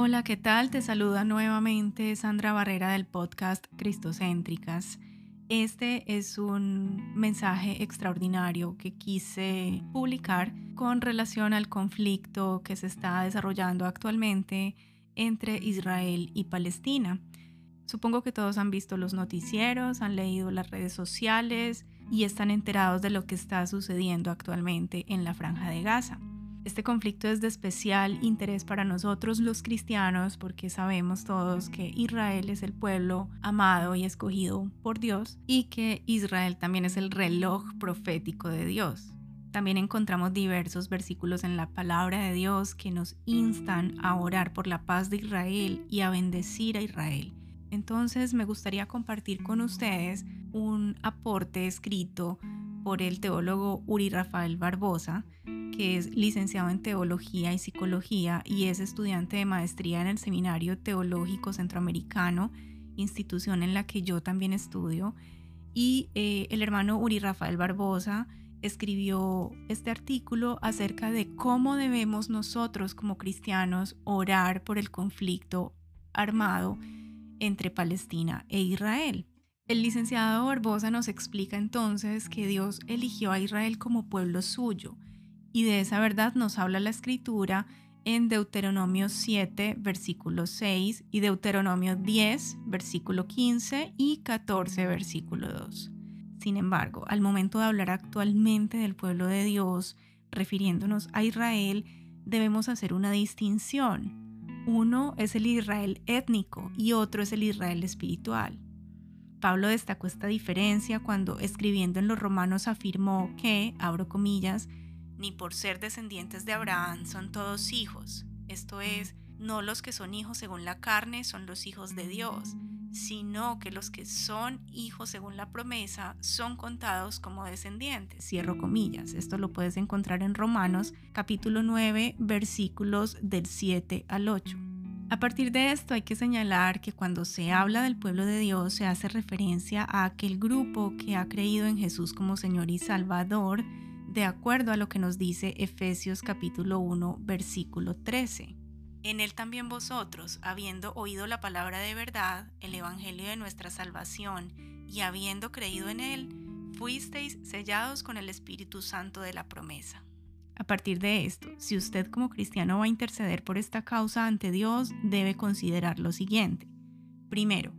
Hola, ¿qué tal? Te saluda nuevamente Sandra Barrera del podcast Cristocéntricas. Este es un mensaje extraordinario que quise publicar con relación al conflicto que se está desarrollando actualmente entre Israel y Palestina. Supongo que todos han visto los noticieros, han leído las redes sociales y están enterados de lo que está sucediendo actualmente en la franja de Gaza. Este conflicto es de especial interés para nosotros los cristianos porque sabemos todos que Israel es el pueblo amado y escogido por Dios y que Israel también es el reloj profético de Dios. También encontramos diversos versículos en la palabra de Dios que nos instan a orar por la paz de Israel y a bendecir a Israel. Entonces me gustaría compartir con ustedes un aporte escrito por el teólogo Uri Rafael Barbosa, que es licenciado en Teología y Psicología y es estudiante de maestría en el Seminario Teológico Centroamericano, institución en la que yo también estudio. Y eh, el hermano Uri Rafael Barbosa escribió este artículo acerca de cómo debemos nosotros como cristianos orar por el conflicto armado entre Palestina e Israel. El licenciado Barbosa nos explica entonces que Dios eligió a Israel como pueblo suyo y de esa verdad nos habla la escritura en Deuteronomio 7, versículo 6 y Deuteronomio 10, versículo 15 y 14, versículo 2. Sin embargo, al momento de hablar actualmente del pueblo de Dios, refiriéndonos a Israel, debemos hacer una distinción. Uno es el Israel étnico y otro es el Israel espiritual. Pablo destacó esta diferencia cuando escribiendo en los romanos afirmó que, abro comillas, ni por ser descendientes de Abraham son todos hijos, esto es, no los que son hijos según la carne son los hijos de Dios, sino que los que son hijos según la promesa son contados como descendientes. Cierro comillas. Esto lo puedes encontrar en Romanos capítulo 9 versículos del 7 al 8. A partir de esto hay que señalar que cuando se habla del pueblo de Dios se hace referencia a aquel grupo que ha creído en Jesús como Señor y Salvador, de acuerdo a lo que nos dice Efesios capítulo 1 versículo 13. En él también vosotros, habiendo oído la palabra de verdad, el Evangelio de nuestra salvación, y habiendo creído en él, fuisteis sellados con el Espíritu Santo de la promesa. A partir de esto, si usted como cristiano va a interceder por esta causa ante Dios, debe considerar lo siguiente. Primero,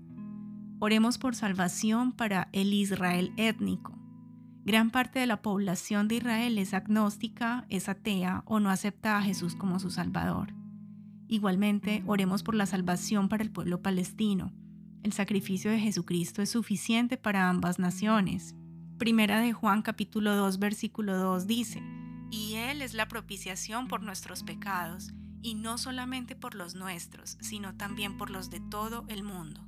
oremos por salvación para el Israel étnico. Gran parte de la población de Israel es agnóstica, es atea o no acepta a Jesús como su Salvador. Igualmente, oremos por la salvación para el pueblo palestino. El sacrificio de Jesucristo es suficiente para ambas naciones. Primera de Juan capítulo 2 versículo 2 dice, y Él es la propiciación por nuestros pecados, y no solamente por los nuestros, sino también por los de todo el mundo.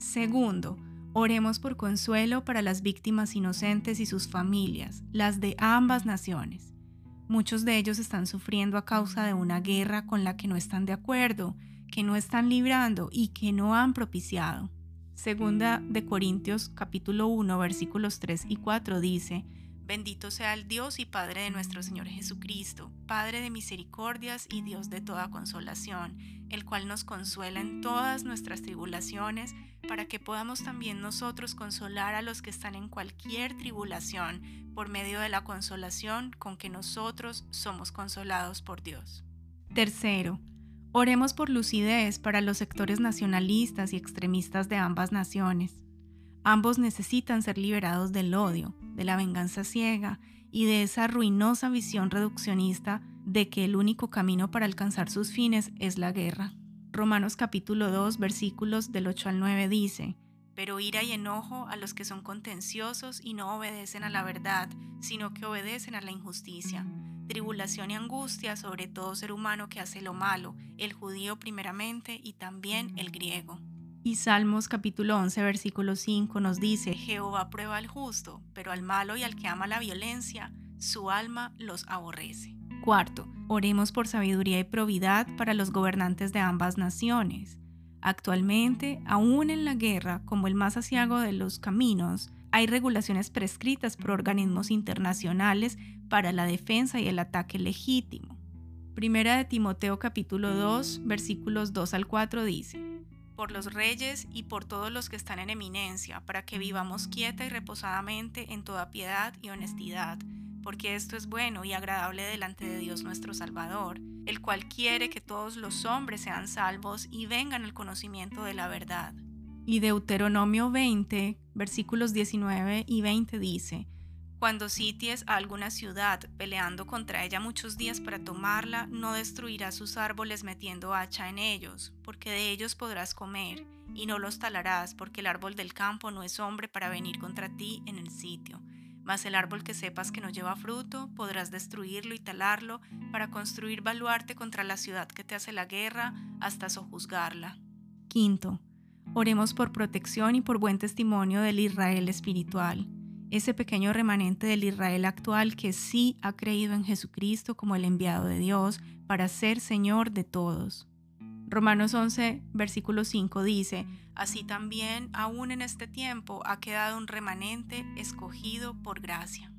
Segundo, oremos por consuelo para las víctimas inocentes y sus familias, las de ambas naciones. Muchos de ellos están sufriendo a causa de una guerra con la que no están de acuerdo, que no están librando y que no han propiciado. Segunda de Corintios capítulo 1 versículos 3 y 4 dice, Bendito sea el Dios y Padre de nuestro Señor Jesucristo, Padre de misericordias y Dios de toda consolación, el cual nos consuela en todas nuestras tribulaciones, para que podamos también nosotros consolar a los que están en cualquier tribulación, por medio de la consolación con que nosotros somos consolados por Dios. Tercero, oremos por lucidez para los sectores nacionalistas y extremistas de ambas naciones. Ambos necesitan ser liberados del odio, de la venganza ciega y de esa ruinosa visión reduccionista de que el único camino para alcanzar sus fines es la guerra. Romanos capítulo 2 versículos del 8 al 9 dice, pero ira y enojo a los que son contenciosos y no obedecen a la verdad, sino que obedecen a la injusticia. Tribulación y angustia sobre todo ser humano que hace lo malo, el judío primeramente y también el griego. Y Salmos capítulo 11 versículo 5 nos dice, Jehová prueba al justo, pero al malo y al que ama la violencia, su alma los aborrece. Cuarto, oremos por sabiduría y probidad para los gobernantes de ambas naciones. Actualmente, aún en la guerra, como el más asiago de los caminos, hay regulaciones prescritas por organismos internacionales para la defensa y el ataque legítimo. Primera de Timoteo capítulo 2 versículos 2 al 4 dice, por los reyes y por todos los que están en eminencia, para que vivamos quieta y reposadamente en toda piedad y honestidad, porque esto es bueno y agradable delante de Dios nuestro Salvador, el cual quiere que todos los hombres sean salvos y vengan al conocimiento de la verdad. Y Deuteronomio 20, versículos 19 y 20 dice, cuando sities a alguna ciudad peleando contra ella muchos días para tomarla, no destruirás sus árboles metiendo hacha en ellos, porque de ellos podrás comer, y no los talarás, porque el árbol del campo no es hombre para venir contra ti en el sitio. Mas el árbol que sepas que no lleva fruto, podrás destruirlo y talarlo para construir baluarte contra la ciudad que te hace la guerra hasta sojuzgarla. Quinto, oremos por protección y por buen testimonio del Israel espiritual ese pequeño remanente del Israel actual que sí ha creído en Jesucristo como el enviado de Dios para ser Señor de todos. Romanos 11, versículo 5 dice, Así también, aún en este tiempo, ha quedado un remanente escogido por gracia.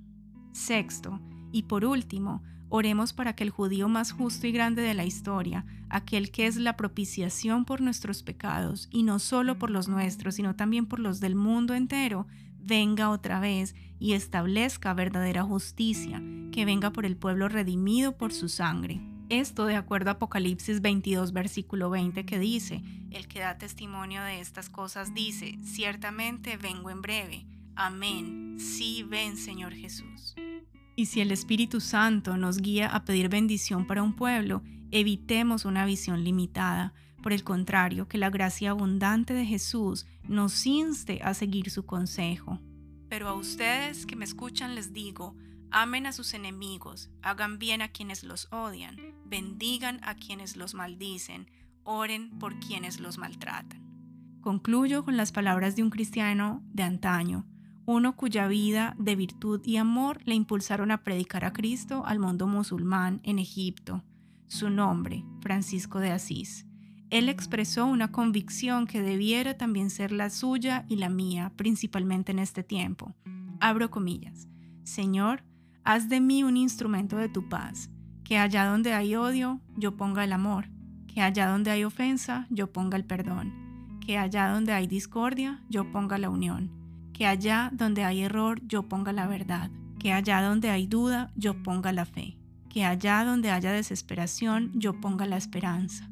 Sexto, y por último, oremos para que el judío más justo y grande de la historia, aquel que es la propiciación por nuestros pecados, y no solo por los nuestros, sino también por los del mundo entero, venga otra vez y establezca verdadera justicia, que venga por el pueblo redimido por su sangre. Esto de acuerdo a Apocalipsis 22, versículo 20, que dice, el que da testimonio de estas cosas dice, ciertamente vengo en breve. Amén. Sí, ven, Señor Jesús. Y si el Espíritu Santo nos guía a pedir bendición para un pueblo, evitemos una visión limitada, por el contrario, que la gracia abundante de Jesús nos inste a seguir su consejo. Pero a ustedes que me escuchan les digo, amen a sus enemigos, hagan bien a quienes los odian, bendigan a quienes los maldicen, oren por quienes los maltratan. Concluyo con las palabras de un cristiano de antaño, uno cuya vida de virtud y amor le impulsaron a predicar a Cristo al mundo musulmán en Egipto. Su nombre, Francisco de Asís. Él expresó una convicción que debiera también ser la suya y la mía, principalmente en este tiempo. Abro comillas. Señor, haz de mí un instrumento de tu paz, que allá donde hay odio, yo ponga el amor, que allá donde hay ofensa, yo ponga el perdón, que allá donde hay discordia, yo ponga la unión, que allá donde hay error, yo ponga la verdad, que allá donde hay duda, yo ponga la fe, que allá donde haya desesperación, yo ponga la esperanza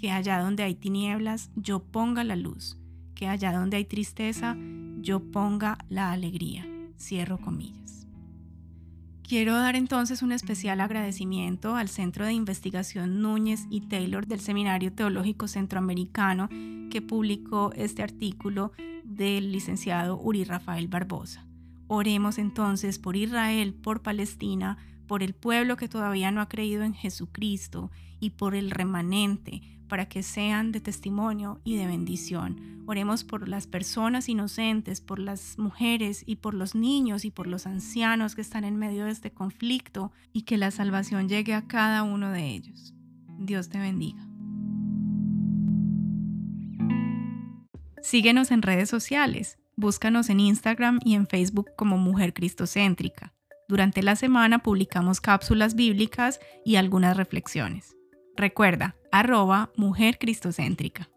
que allá donde hay tinieblas yo ponga la luz, que allá donde hay tristeza yo ponga la alegría. Cierro comillas. Quiero dar entonces un especial agradecimiento al Centro de Investigación Núñez y Taylor del Seminario Teológico Centroamericano que publicó este artículo del licenciado Uri Rafael Barbosa. Oremos entonces por Israel, por Palestina, por el pueblo que todavía no ha creído en Jesucristo y por el remanente, para que sean de testimonio y de bendición. Oremos por las personas inocentes, por las mujeres y por los niños y por los ancianos que están en medio de este conflicto y que la salvación llegue a cada uno de ellos. Dios te bendiga. Síguenos en redes sociales. Búscanos en Instagram y en Facebook como Mujer Cristocéntrica. Durante la semana publicamos cápsulas bíblicas y algunas reflexiones. Recuerda, arroba mujer cristocéntrica.